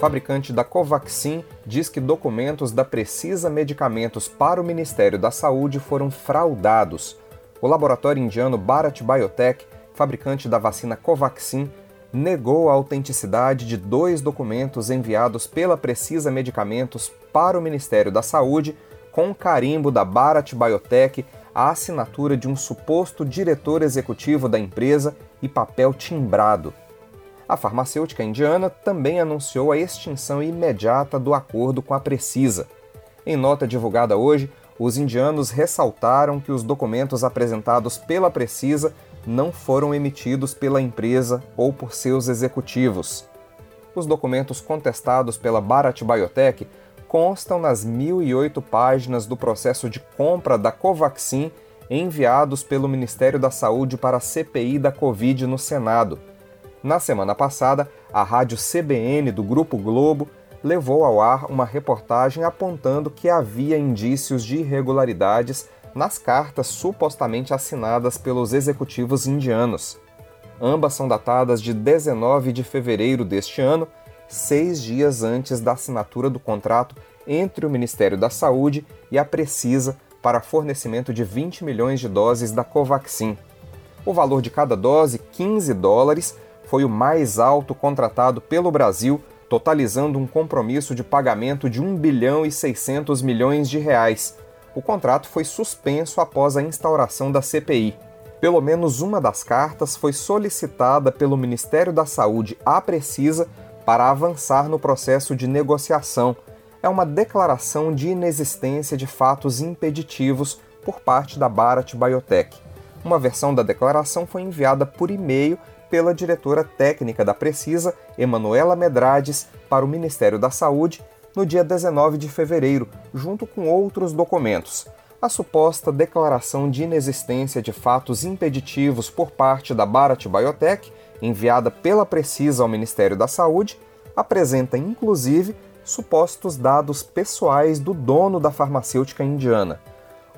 Fabricante da Covaxin diz que documentos da Precisa Medicamentos para o Ministério da Saúde foram fraudados. O laboratório indiano Bharat Biotech, fabricante da vacina Covaxin, negou a autenticidade de dois documentos enviados pela Precisa Medicamentos para o Ministério da Saúde com carimbo da Bharat Biotech, a assinatura de um suposto diretor executivo da empresa e papel timbrado. A farmacêutica indiana também anunciou a extinção imediata do acordo com a Precisa. Em nota divulgada hoje, os indianos ressaltaram que os documentos apresentados pela Precisa não foram emitidos pela empresa ou por seus executivos. Os documentos contestados pela Bharat Biotech constam nas 1.008 páginas do processo de compra da Covaxin enviados pelo Ministério da Saúde para a CPI da Covid no Senado. Na semana passada, a rádio CBN do Grupo Globo levou ao ar uma reportagem apontando que havia indícios de irregularidades nas cartas supostamente assinadas pelos executivos indianos. Ambas são datadas de 19 de fevereiro deste ano, seis dias antes da assinatura do contrato entre o Ministério da Saúde e a Precisa para fornecimento de 20 milhões de doses da Covaxin. O valor de cada dose, 15 dólares, foi o mais alto contratado pelo Brasil, totalizando um compromisso de pagamento de 1 bilhão e 600 milhões de reais. O contrato foi suspenso após a instauração da CPI. Pelo menos uma das cartas foi solicitada pelo Ministério da Saúde à Precisa para avançar no processo de negociação. É uma declaração de inexistência de fatos impeditivos por parte da Bharat Biotech. Uma versão da declaração foi enviada por e-mail pela diretora técnica da Precisa, Emanuela Medrades, para o Ministério da Saúde no dia 19 de fevereiro, junto com outros documentos. A suposta declaração de inexistência de fatos impeditivos por parte da Bharat Biotech, enviada pela Precisa ao Ministério da Saúde, apresenta inclusive supostos dados pessoais do dono da farmacêutica indiana.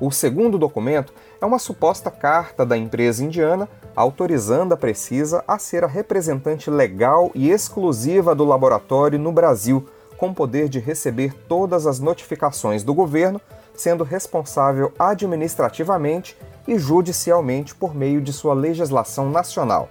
O segundo documento é uma suposta carta da empresa indiana autorizando a Precisa a ser a representante legal e exclusiva do laboratório no Brasil, com poder de receber todas as notificações do governo, sendo responsável administrativamente e judicialmente por meio de sua legislação nacional.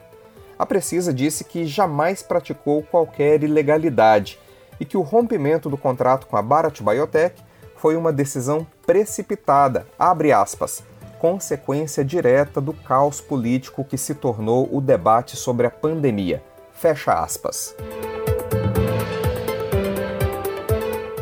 A Precisa disse que jamais praticou qualquer ilegalidade e que o rompimento do contrato com a Bharat Biotech foi uma decisão precipitada, abre aspas, consequência direta do caos político que se tornou o debate sobre a pandemia. Fecha aspas.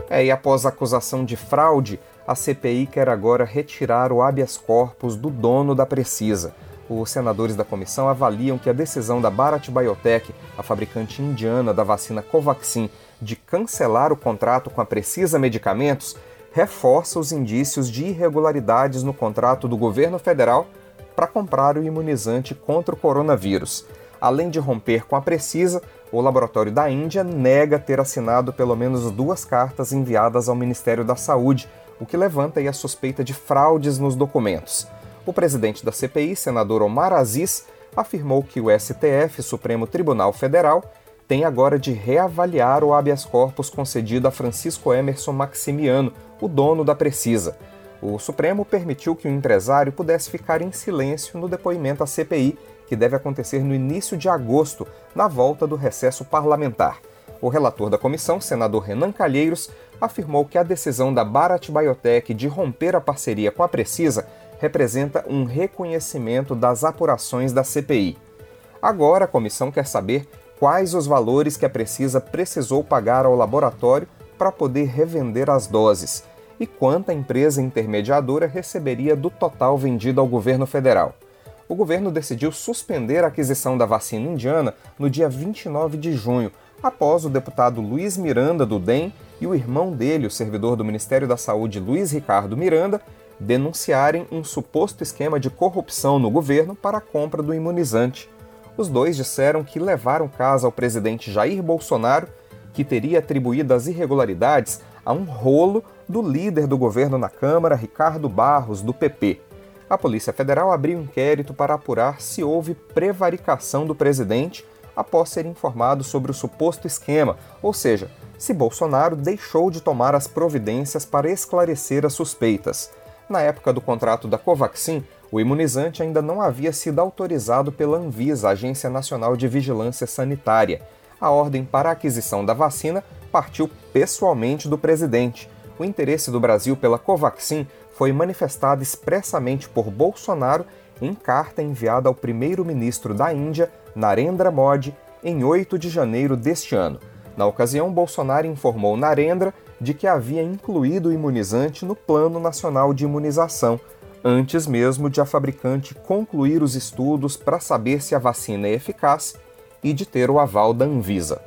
É, e após a acusação de fraude, a CPI quer agora retirar o habeas corpus do dono da Precisa. Os senadores da comissão avaliam que a decisão da Bharat Biotech, a fabricante indiana da vacina Covaxin, de cancelar o contrato com a Precisa Medicamentos reforça os indícios de irregularidades no contrato do governo federal para comprar o imunizante contra o coronavírus. Além de romper com a Precisa, o laboratório da Índia nega ter assinado pelo menos duas cartas enviadas ao Ministério da Saúde, o que levanta a suspeita de fraudes nos documentos. O presidente da CPI, senador Omar Aziz, afirmou que o STF, Supremo Tribunal Federal, tem agora de reavaliar o habeas corpus concedido a Francisco Emerson Maximiano, o dono da Precisa. O Supremo permitiu que o empresário pudesse ficar em silêncio no depoimento à CPI, que deve acontecer no início de agosto, na volta do recesso parlamentar. O relator da comissão, senador Renan Calheiros, afirmou que a decisão da Bharat Biotech de romper a parceria com a Precisa representa um reconhecimento das apurações da CPI. Agora a comissão quer saber quais os valores que a Precisa precisou pagar ao laboratório para poder revender as doses e quanto a empresa intermediadora receberia do total vendido ao governo federal. O governo decidiu suspender a aquisição da vacina indiana no dia 29 de junho, após o deputado Luiz Miranda do DEM e o irmão dele, o servidor do Ministério da Saúde Luiz Ricardo Miranda, denunciarem um suposto esquema de corrupção no governo para a compra do imunizante. Os dois disseram que levaram caso ao presidente Jair Bolsonaro, que teria atribuído as irregularidades a um rolo do líder do governo na Câmara, Ricardo Barros, do PP. A Polícia Federal abriu inquérito para apurar se houve prevaricação do presidente após ser informado sobre o suposto esquema, ou seja, se Bolsonaro deixou de tomar as providências para esclarecer as suspeitas. Na época do contrato da Covaxin, o imunizante ainda não havia sido autorizado pela Anvisa, Agência Nacional de Vigilância Sanitária. A ordem para a aquisição da vacina partiu pessoalmente do presidente. O interesse do Brasil pela Covaxin foi manifestado expressamente por Bolsonaro em carta enviada ao primeiro-ministro da Índia, Narendra Modi, em 8 de janeiro deste ano. Na ocasião, Bolsonaro informou Narendra de que havia incluído o imunizante no Plano Nacional de Imunização, antes mesmo de a fabricante concluir os estudos para saber se a vacina é eficaz e de ter o aval da Anvisa.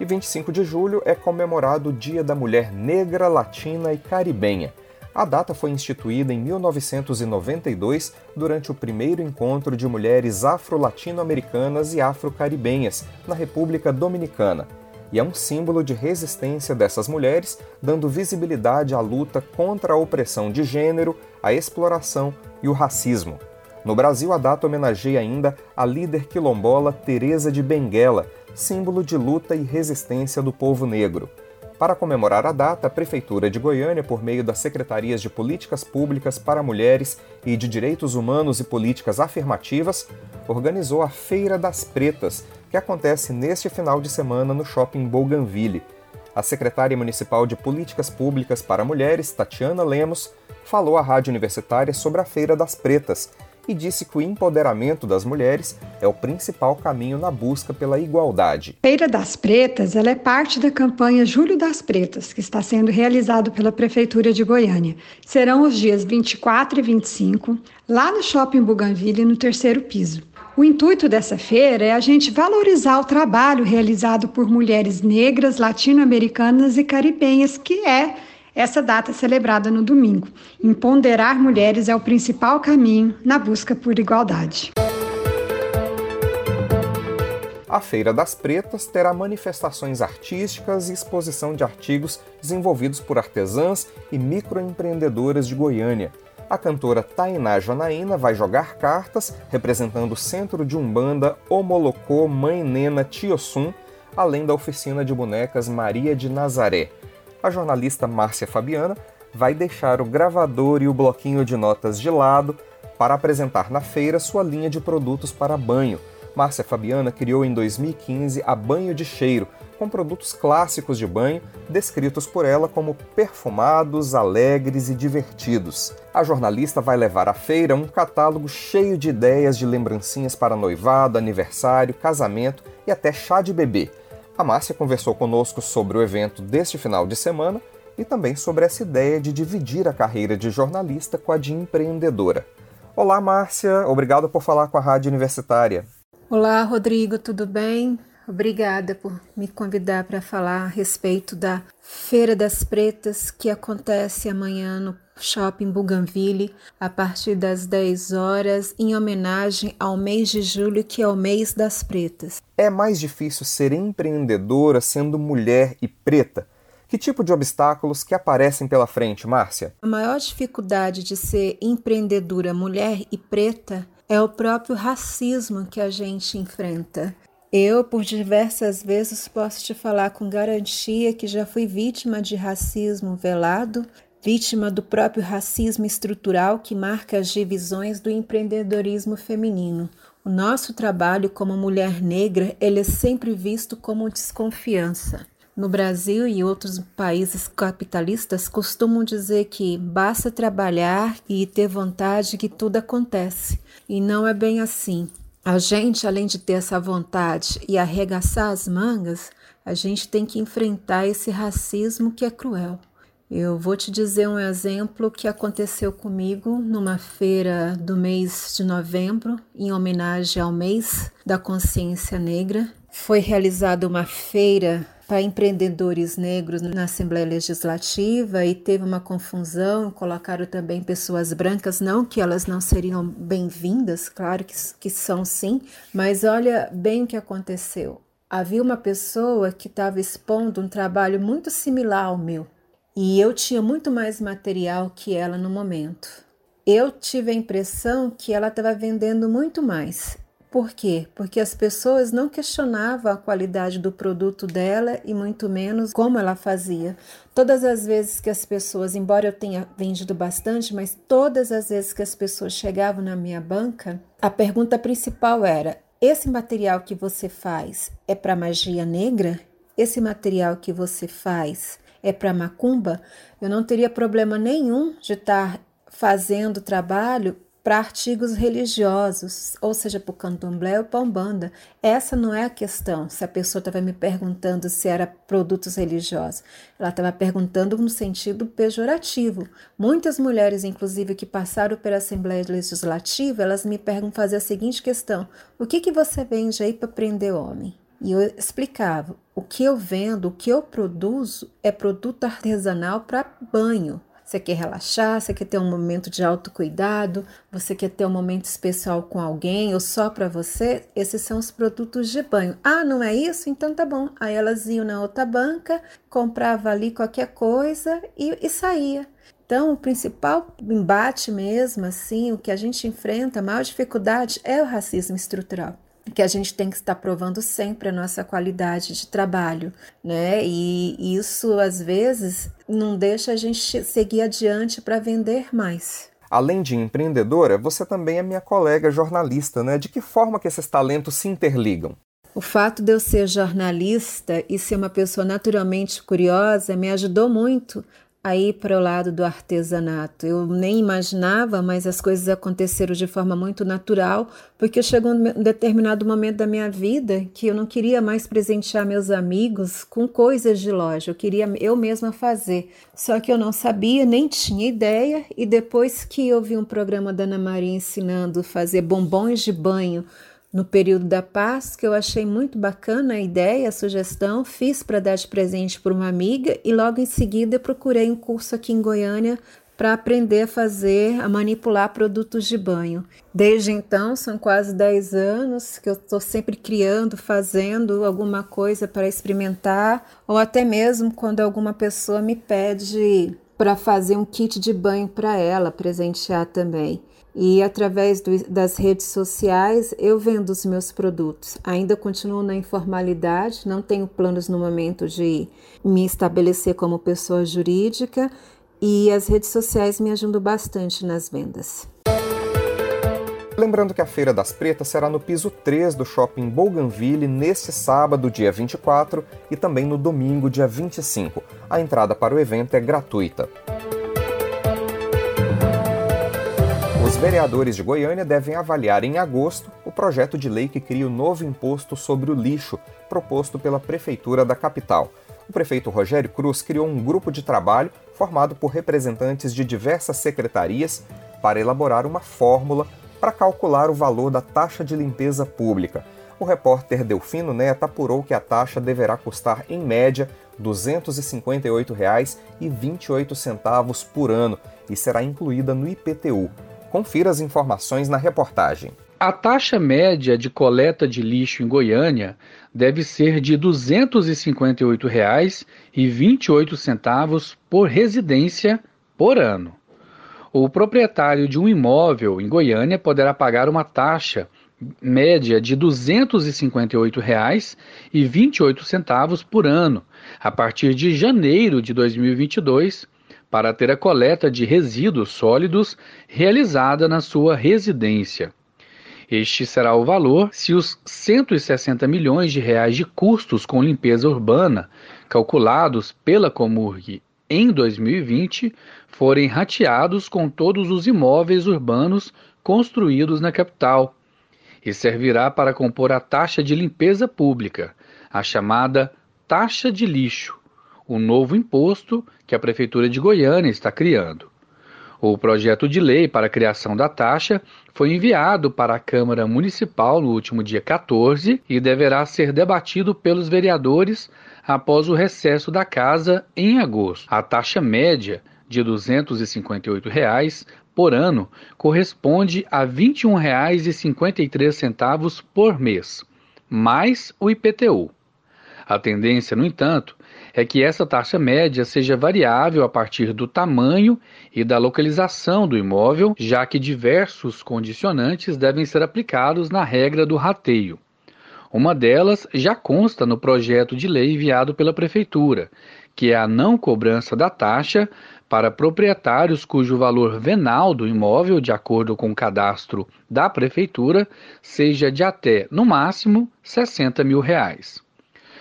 E 25 de julho é comemorado o Dia da Mulher Negra, Latina e Caribenha. A data foi instituída em 1992 durante o primeiro encontro de mulheres afro-latino-americanas e afro-caribenhas na República Dominicana, e é um símbolo de resistência dessas mulheres, dando visibilidade à luta contra a opressão de gênero, a exploração e o racismo. No Brasil, a data homenageia ainda a líder quilombola Teresa de Benguela, símbolo de luta e resistência do povo negro. Para comemorar a data, a Prefeitura de Goiânia, por meio das Secretarias de Políticas Públicas para Mulheres e de Direitos Humanos e Políticas Afirmativas, organizou a Feira das Pretas, que acontece neste final de semana no Shopping Bougainville. A secretária municipal de Políticas Públicas para Mulheres, Tatiana Lemos, falou à Rádio Universitária sobre a Feira das Pretas e disse que o empoderamento das mulheres é o principal caminho na busca pela igualdade. Feira das Pretas ela é parte da campanha Julho das Pretas, que está sendo realizado pela Prefeitura de Goiânia. Serão os dias 24 e 25, lá no Shopping Buganville, no terceiro piso. O intuito dessa feira é a gente valorizar o trabalho realizado por mulheres negras, latino-americanas e caribenhas, que é essa data celebrada no domingo. Empoderar mulheres é o principal caminho na busca por igualdade. A Feira das Pretas terá manifestações artísticas e exposição de artigos desenvolvidos por artesãs e microempreendedoras de Goiânia. A cantora Tainá Janaína vai jogar cartas representando o Centro de Umbanda Omolocô Mãe Nena Tiossum, além da oficina de bonecas Maria de Nazaré a jornalista Márcia Fabiana vai deixar o gravador e o bloquinho de notas de lado para apresentar na feira sua linha de produtos para banho. Márcia Fabiana criou em 2015 a Banho de Cheiro, com produtos clássicos de banho descritos por ela como perfumados, alegres e divertidos. A jornalista vai levar à feira um catálogo cheio de ideias de lembrancinhas para noivado, aniversário, casamento e até chá de bebê. A Márcia conversou conosco sobre o evento deste final de semana e também sobre essa ideia de dividir a carreira de jornalista com a de empreendedora. Olá, Márcia, obrigado por falar com a Rádio Universitária. Olá, Rodrigo, tudo bem? Obrigada por me convidar para falar a respeito da Feira das Pretas que acontece amanhã no Shopping Bougainville a partir das 10 horas em homenagem ao mês de julho que é o mês das pretas. É mais difícil ser empreendedora sendo mulher e preta? Que tipo de obstáculos que aparecem pela frente, Márcia? A maior dificuldade de ser empreendedora mulher e preta é o próprio racismo que a gente enfrenta. Eu, por diversas vezes, posso te falar com garantia que já fui vítima de racismo velado, vítima do próprio racismo estrutural que marca as divisões do empreendedorismo feminino. O nosso trabalho como mulher negra ele é sempre visto como desconfiança. No Brasil e outros países capitalistas costumam dizer que basta trabalhar e ter vontade que tudo acontece. E não é bem assim. A gente, além de ter essa vontade e arregaçar as mangas, a gente tem que enfrentar esse racismo que é cruel. Eu vou te dizer um exemplo que aconteceu comigo numa feira do mês de novembro, em homenagem ao mês da consciência negra. Foi realizada uma feira para empreendedores negros na Assembleia Legislativa e teve uma confusão, colocaram também pessoas brancas, não que elas não seriam bem-vindas, claro que, que são sim, mas olha bem o que aconteceu. Havia uma pessoa que estava expondo um trabalho muito similar ao meu, e eu tinha muito mais material que ela no momento. Eu tive a impressão que ela estava vendendo muito mais. Por quê? Porque as pessoas não questionavam a qualidade do produto dela e muito menos como ela fazia. Todas as vezes que as pessoas, embora eu tenha vendido bastante, mas todas as vezes que as pessoas chegavam na minha banca, a pergunta principal era: esse material que você faz é para magia negra? Esse material que você faz é para macumba, eu não teria problema nenhum de estar fazendo trabalho para artigos religiosos, ou seja, para o candomblé ou para umbanda. Essa não é a questão, se a pessoa estava me perguntando se era produtos religiosos. Ela estava perguntando no sentido pejorativo. Muitas mulheres, inclusive, que passaram pela Assembleia Legislativa, elas me perguntam fazer a seguinte questão, o que, que você vende aí para prender homem? E eu explicava: o que eu vendo, o que eu produzo é produto artesanal para banho. Você quer relaxar, você quer ter um momento de autocuidado, você quer ter um momento especial com alguém ou só para você, esses são os produtos de banho. Ah, não é isso? Então tá bom. Aí elas iam na outra banca, comprava ali qualquer coisa e, e saía. Então, o principal embate mesmo, assim, o que a gente enfrenta, a maior dificuldade é o racismo estrutural que a gente tem que estar provando sempre a nossa qualidade de trabalho, né? E isso às vezes não deixa a gente seguir adiante para vender mais. Além de empreendedora, você também é minha colega jornalista, né? De que forma que esses talentos se interligam? O fato de eu ser jornalista e ser uma pessoa naturalmente curiosa me ajudou muito aí para o lado do artesanato. Eu nem imaginava, mas as coisas aconteceram de forma muito natural, porque chegou um determinado momento da minha vida que eu não queria mais presentear meus amigos com coisas de loja, eu queria eu mesma fazer. Só que eu não sabia, nem tinha ideia, e depois que eu vi um programa da Ana Maria ensinando a fazer bombons de banho no período da Paz, que eu achei muito bacana a ideia, a sugestão, fiz para dar de presente para uma amiga e logo em seguida procurei um curso aqui em Goiânia para aprender a fazer, a manipular produtos de banho. Desde então, são quase 10 anos que eu estou sempre criando, fazendo alguma coisa para experimentar, ou até mesmo quando alguma pessoa me pede para fazer um kit de banho para ela, presentear também e através do, das redes sociais eu vendo os meus produtos. Ainda continuo na informalidade, não tenho planos no momento de me estabelecer como pessoa jurídica e as redes sociais me ajudam bastante nas vendas. Lembrando que a Feira das Pretas será no piso 3 do Shopping Bougainville neste sábado, dia 24, e também no domingo, dia 25. A entrada para o evento é gratuita. Os vereadores de Goiânia devem avaliar em agosto o projeto de lei que cria o novo imposto sobre o lixo, proposto pela Prefeitura da capital. O prefeito Rogério Cruz criou um grupo de trabalho formado por representantes de diversas secretarias para elaborar uma fórmula para calcular o valor da taxa de limpeza pública. O repórter Delfino Neto apurou que a taxa deverá custar, em média, R$ 258,28 por ano e será incluída no IPTU. Confira as informações na reportagem. A taxa média de coleta de lixo em Goiânia deve ser de R$ 258,28 por residência por ano. O proprietário de um imóvel em Goiânia poderá pagar uma taxa média de R$ 258,28 por ano a partir de janeiro de 2022 para ter a coleta de resíduos sólidos realizada na sua residência. Este será o valor se os 160 milhões de reais de custos com limpeza urbana calculados pela Comurg em 2020 forem rateados com todos os imóveis urbanos construídos na capital e servirá para compor a taxa de limpeza pública, a chamada taxa de lixo, o novo imposto que a Prefeitura de Goiânia está criando. O projeto de lei para a criação da taxa foi enviado para a Câmara Municipal no último dia 14 e deverá ser debatido pelos vereadores após o recesso da casa em agosto. A taxa média de 258 reais por ano corresponde a R$ 21,53 por mês, mais o IPTU. A tendência, no entanto, é que essa taxa média seja variável a partir do tamanho e da localização do imóvel, já que diversos condicionantes devem ser aplicados na regra do rateio. Uma delas já consta no projeto de lei enviado pela Prefeitura, que é a não cobrança da taxa para proprietários cujo valor venal do imóvel, de acordo com o cadastro da Prefeitura, seja de até, no máximo, 60 mil reais.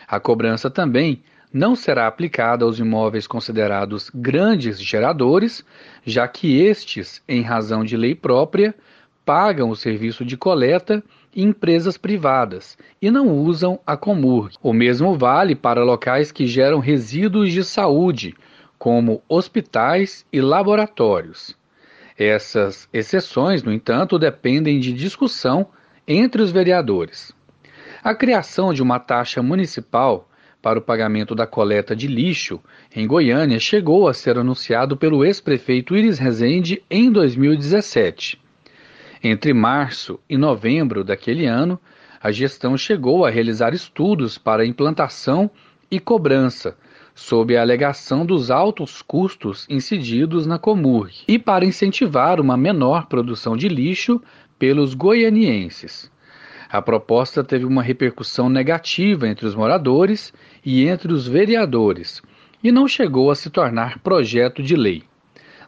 A cobrança também não será aplicada aos imóveis considerados grandes geradores, já que estes, em razão de lei própria, pagam o serviço de coleta em empresas privadas e não usam a Comurg. O mesmo vale para locais que geram resíduos de saúde, como hospitais e laboratórios. Essas exceções, no entanto, dependem de discussão entre os vereadores. A criação de uma taxa municipal para o pagamento da coleta de lixo em Goiânia chegou a ser anunciado pelo ex-prefeito Iris Rezende em 2017. Entre março e novembro daquele ano, a gestão chegou a realizar estudos para implantação e cobrança, sob a alegação dos altos custos incididos na Comurg e para incentivar uma menor produção de lixo pelos goianienses. A proposta teve uma repercussão negativa entre os moradores e entre os vereadores e não chegou a se tornar projeto de lei.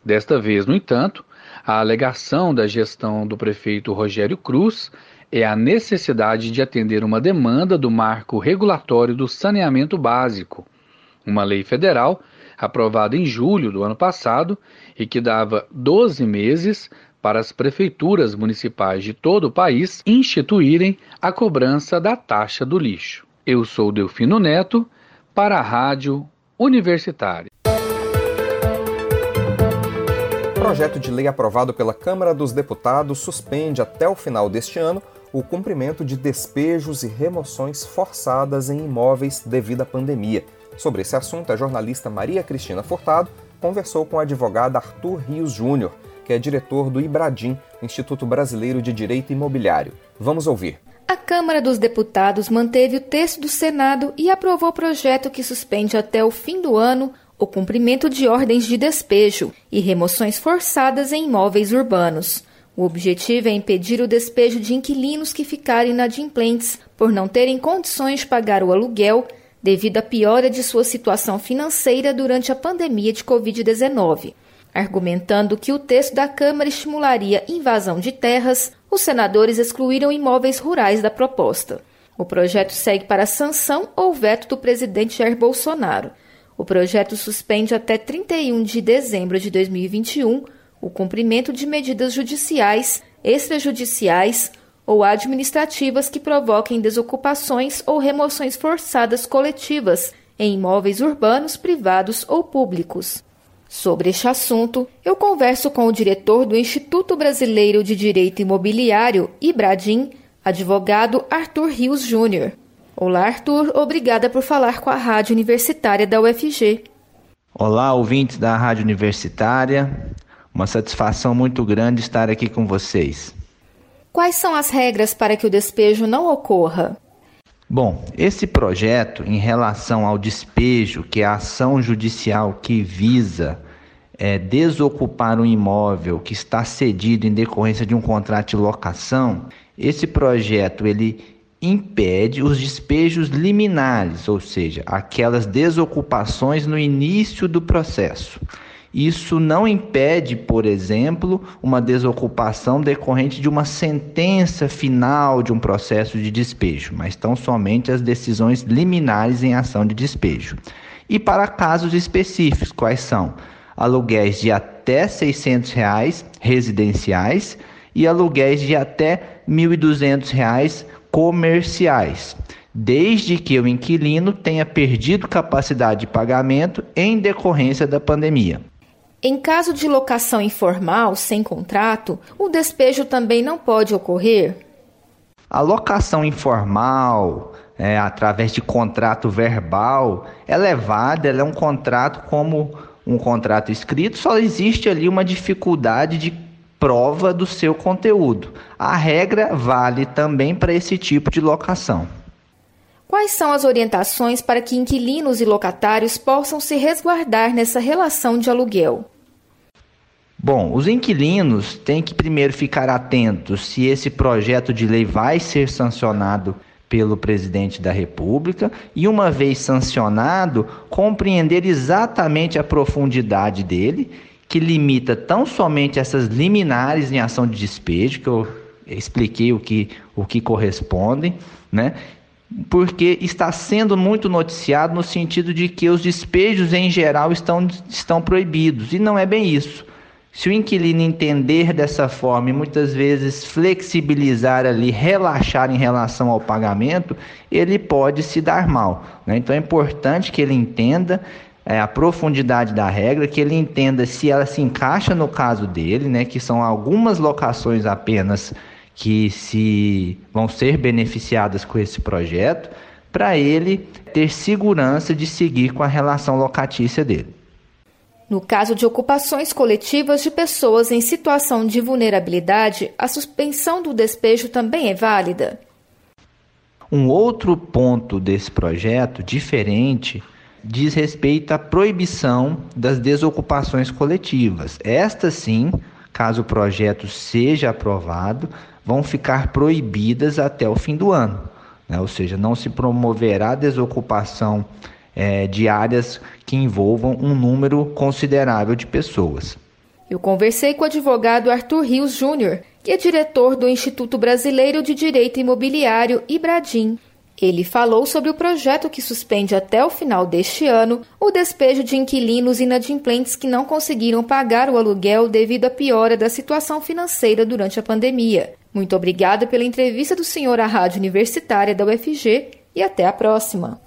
Desta vez, no entanto, a alegação da gestão do prefeito Rogério Cruz é a necessidade de atender uma demanda do marco regulatório do saneamento básico, uma lei federal aprovada em julho do ano passado e que dava 12 meses para as prefeituras municipais de todo o país instituírem a cobrança da taxa do lixo. Eu sou Delfino Neto, para a Rádio Universitária. Projeto de lei aprovado pela Câmara dos Deputados suspende até o final deste ano o cumprimento de despejos e remoções forçadas em imóveis devido à pandemia. Sobre esse assunto, a jornalista Maria Cristina Furtado conversou com o advogado Arthur Rios Júnior, que é diretor do IBRADIM, Instituto Brasileiro de Direito Imobiliário. Vamos ouvir. A Câmara dos Deputados manteve o texto do Senado e aprovou o projeto que suspende até o fim do ano o cumprimento de ordens de despejo e remoções forçadas em imóveis urbanos. O objetivo é impedir o despejo de inquilinos que ficarem inadimplentes por não terem condições de pagar o aluguel devido à piora de sua situação financeira durante a pandemia de Covid-19. Argumentando que o texto da Câmara estimularia invasão de terras, os senadores excluíram imóveis rurais da proposta. O projeto segue para sanção ou veto do presidente Jair Bolsonaro. O projeto suspende até 31 de dezembro de 2021 o cumprimento de medidas judiciais, extrajudiciais ou administrativas que provoquem desocupações ou remoções forçadas coletivas em imóveis urbanos, privados ou públicos. Sobre este assunto, eu converso com o diretor do Instituto Brasileiro de Direito Imobiliário, IBRADIM, advogado Arthur Rios Júnior. Olá, Arthur, obrigada por falar com a Rádio Universitária da UFG. Olá, ouvintes da Rádio Universitária. Uma satisfação muito grande estar aqui com vocês. Quais são as regras para que o despejo não ocorra? Bom, esse projeto, em relação ao despejo, que é a ação judicial que visa é, desocupar um imóvel que está cedido em decorrência de um contrato de locação, esse projeto ele impede os despejos liminares, ou seja, aquelas desocupações no início do processo. Isso não impede, por exemplo, uma desocupação decorrente de uma sentença final de um processo de despejo, mas tão somente as decisões liminares em ação de despejo. E para casos específicos, quais são? Aluguéis de até 600 reais residenciais e aluguéis de até 1.200 reais comerciais. desde que o inquilino tenha perdido capacidade de pagamento em decorrência da pandemia. Em caso de locação informal, sem contrato, o despejo também não pode ocorrer? A locação informal, é, através de contrato verbal, é válida, ela é um contrato como um contrato escrito, só existe ali uma dificuldade de prova do seu conteúdo. A regra vale também para esse tipo de locação. Quais são as orientações para que inquilinos e locatários possam se resguardar nessa relação de aluguel? Bom, os inquilinos têm que primeiro ficar atentos se esse projeto de lei vai ser sancionado pelo presidente da República e, uma vez sancionado, compreender exatamente a profundidade dele, que limita tão somente essas liminares em ação de despejo, que eu expliquei o que, o que correspondem, né? porque está sendo muito noticiado no sentido de que os despejos em geral estão, estão proibidos, e não é bem isso. Se o inquilino entender dessa forma e muitas vezes flexibilizar ali, relaxar em relação ao pagamento, ele pode se dar mal. Né? Então é importante que ele entenda é, a profundidade da regra, que ele entenda se ela se encaixa no caso dele, né? que são algumas locações apenas que se vão ser beneficiadas com esse projeto, para ele ter segurança de seguir com a relação locatícia dele. No caso de ocupações coletivas de pessoas em situação de vulnerabilidade, a suspensão do despejo também é válida. Um outro ponto desse projeto, diferente, diz respeito à proibição das desocupações coletivas. Estas sim, caso o projeto seja aprovado, vão ficar proibidas até o fim do ano. Né? Ou seja, não se promoverá desocupação é, de áreas que envolvam um número considerável de pessoas. Eu conversei com o advogado Arthur Rios Júnior, que é diretor do Instituto Brasileiro de Direito Imobiliário, Ibradim. Ele falou sobre o projeto que suspende até o final deste ano o despejo de inquilinos inadimplentes que não conseguiram pagar o aluguel devido à piora da situação financeira durante a pandemia. Muito obrigada pela entrevista do senhor à Rádio Universitária da UFG e até a próxima.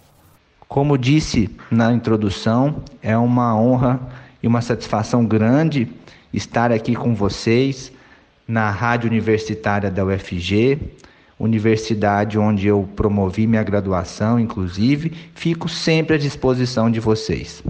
Como disse na introdução, é uma honra e uma satisfação grande estar aqui com vocês na Rádio Universitária da UFG, universidade onde eu promovi minha graduação, inclusive. Fico sempre à disposição de vocês.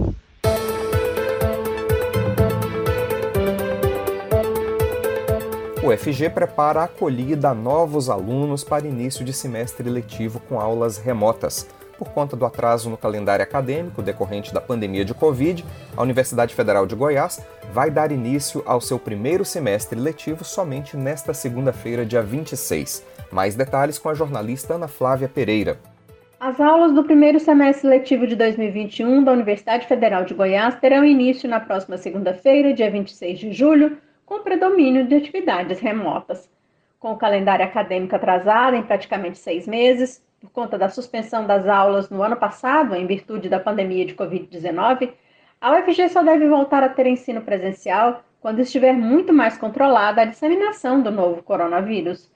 O UFG prepara a acolhida a novos alunos para início de semestre letivo com aulas remotas. Por conta do atraso no calendário acadêmico decorrente da pandemia de Covid, a Universidade Federal de Goiás vai dar início ao seu primeiro semestre letivo somente nesta segunda-feira, dia 26. Mais detalhes com a jornalista Ana Flávia Pereira. As aulas do primeiro semestre letivo de 2021 da Universidade Federal de Goiás terão início na próxima segunda-feira, dia 26 de julho, com predomínio de atividades remotas. Com o calendário acadêmico atrasado em praticamente seis meses, por conta da suspensão das aulas no ano passado, em virtude da pandemia de Covid-19, a UFG só deve voltar a ter ensino presencial quando estiver muito mais controlada a disseminação do novo coronavírus.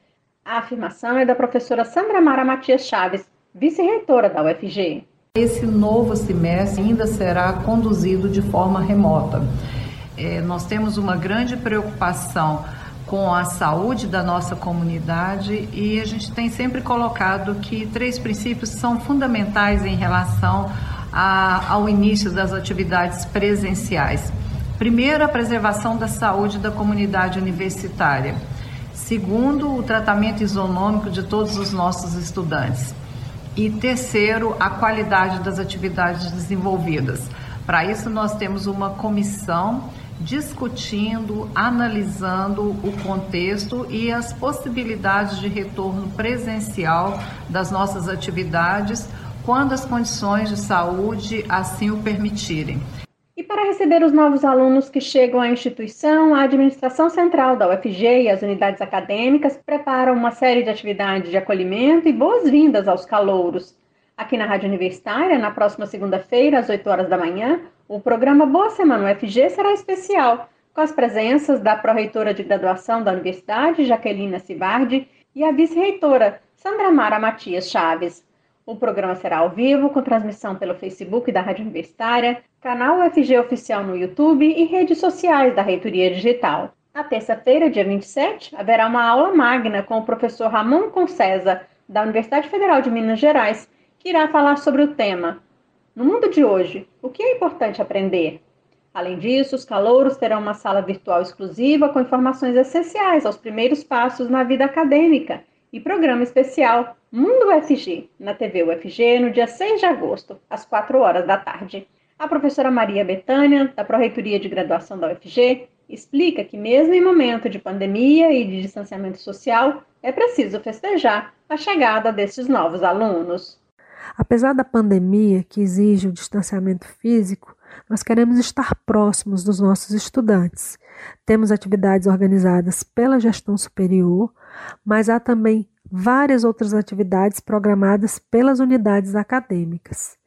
A afirmação é da professora Sandra Mara Matias Chaves, vice-reitora da UFG. Esse novo semestre ainda será conduzido de forma remota. É, nós temos uma grande preocupação com a saúde da nossa comunidade e a gente tem sempre colocado que três princípios são fundamentais em relação a, ao início das atividades presenciais. Primeiro, a preservação da saúde da comunidade universitária. Segundo, o tratamento isonômico de todos os nossos estudantes. E terceiro, a qualidade das atividades desenvolvidas. Para isso, nós temos uma comissão discutindo, analisando o contexto e as possibilidades de retorno presencial das nossas atividades quando as condições de saúde assim o permitirem. E para receber os novos alunos que chegam à instituição, a Administração Central da UFG e as unidades acadêmicas preparam uma série de atividades de acolhimento e boas-vindas aos calouros. Aqui na Rádio Universitária, na próxima segunda-feira, às 8 horas da manhã, o programa Boa Semana UFG será especial, com as presenças da pró-reitora de graduação da Universidade, Jaquelina Cibardi, e a vice-reitora, Sandra Mara Matias Chaves. O programa será ao vivo, com transmissão pelo Facebook da Rádio Universitária, canal UFG Oficial no YouTube e redes sociais da Reitoria Digital. Na terça-feira, dia 27, haverá uma aula magna com o professor Ramon Concesa, da Universidade Federal de Minas Gerais, que irá falar sobre o tema No mundo de hoje, o que é importante aprender? Além disso, os calouros terão uma sala virtual exclusiva com informações essenciais aos primeiros passos na vida acadêmica e programa especial Mundo UFG, na TV UFG, no dia 6 de agosto, às 4 horas da tarde. A professora Maria Betânia, da Proreitoria de Graduação da UFG, explica que, mesmo em momento de pandemia e de distanciamento social, é preciso festejar a chegada desses novos alunos. Apesar da pandemia, que exige o distanciamento físico, nós queremos estar próximos dos nossos estudantes. Temos atividades organizadas pela gestão superior, mas há também várias outras atividades programadas pelas unidades acadêmicas.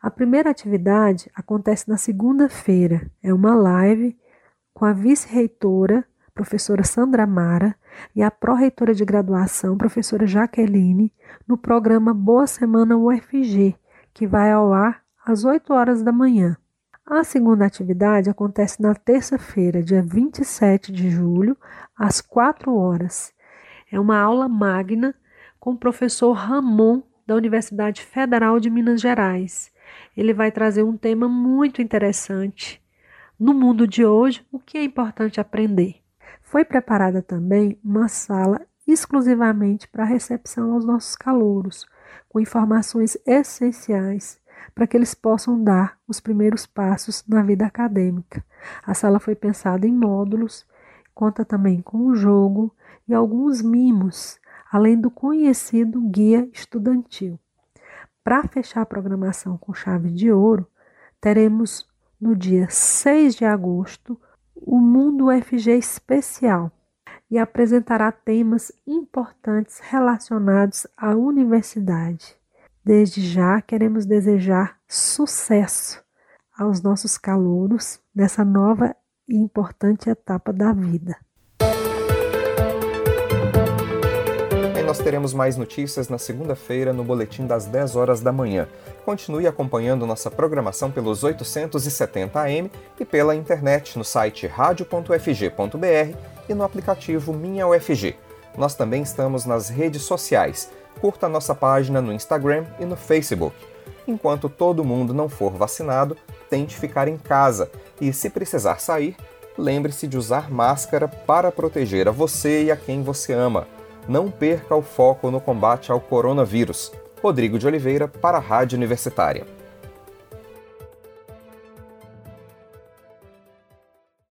A primeira atividade acontece na segunda-feira, é uma live com a vice-reitora, professora Sandra Mara, e a pró-reitora de graduação, professora Jaqueline, no programa Boa Semana UFG, que vai ao ar às 8 horas da manhã. A segunda atividade acontece na terça-feira, dia 27 de julho, às 4 horas. É uma aula magna com o professor Ramon, da Universidade Federal de Minas Gerais. Ele vai trazer um tema muito interessante no mundo de hoje, o que é importante aprender? Foi preparada também uma sala exclusivamente para recepção aos nossos calouros, com informações essenciais para que eles possam dar os primeiros passos na vida acadêmica. A sala foi pensada em módulos, conta também com um jogo e alguns mimos, além do conhecido guia estudantil. Para fechar a programação com chave de ouro, teremos no dia 6 de agosto, o Mundo UFG Especial e apresentará temas importantes relacionados à universidade. Desde já queremos desejar sucesso aos nossos calouros nessa nova e importante etapa da vida. Nós teremos mais notícias na segunda-feira no boletim das 10 horas da manhã. Continue acompanhando nossa programação pelos 870 AM e pela internet no site radio.ufg.br e no aplicativo Minha UFG. Nós também estamos nas redes sociais. Curta nossa página no Instagram e no Facebook. Enquanto todo mundo não for vacinado, tente ficar em casa e, se precisar sair, lembre-se de usar máscara para proteger a você e a quem você ama não perca o foco no combate ao coronavírus. Rodrigo de Oliveira para a Rádio Universitária.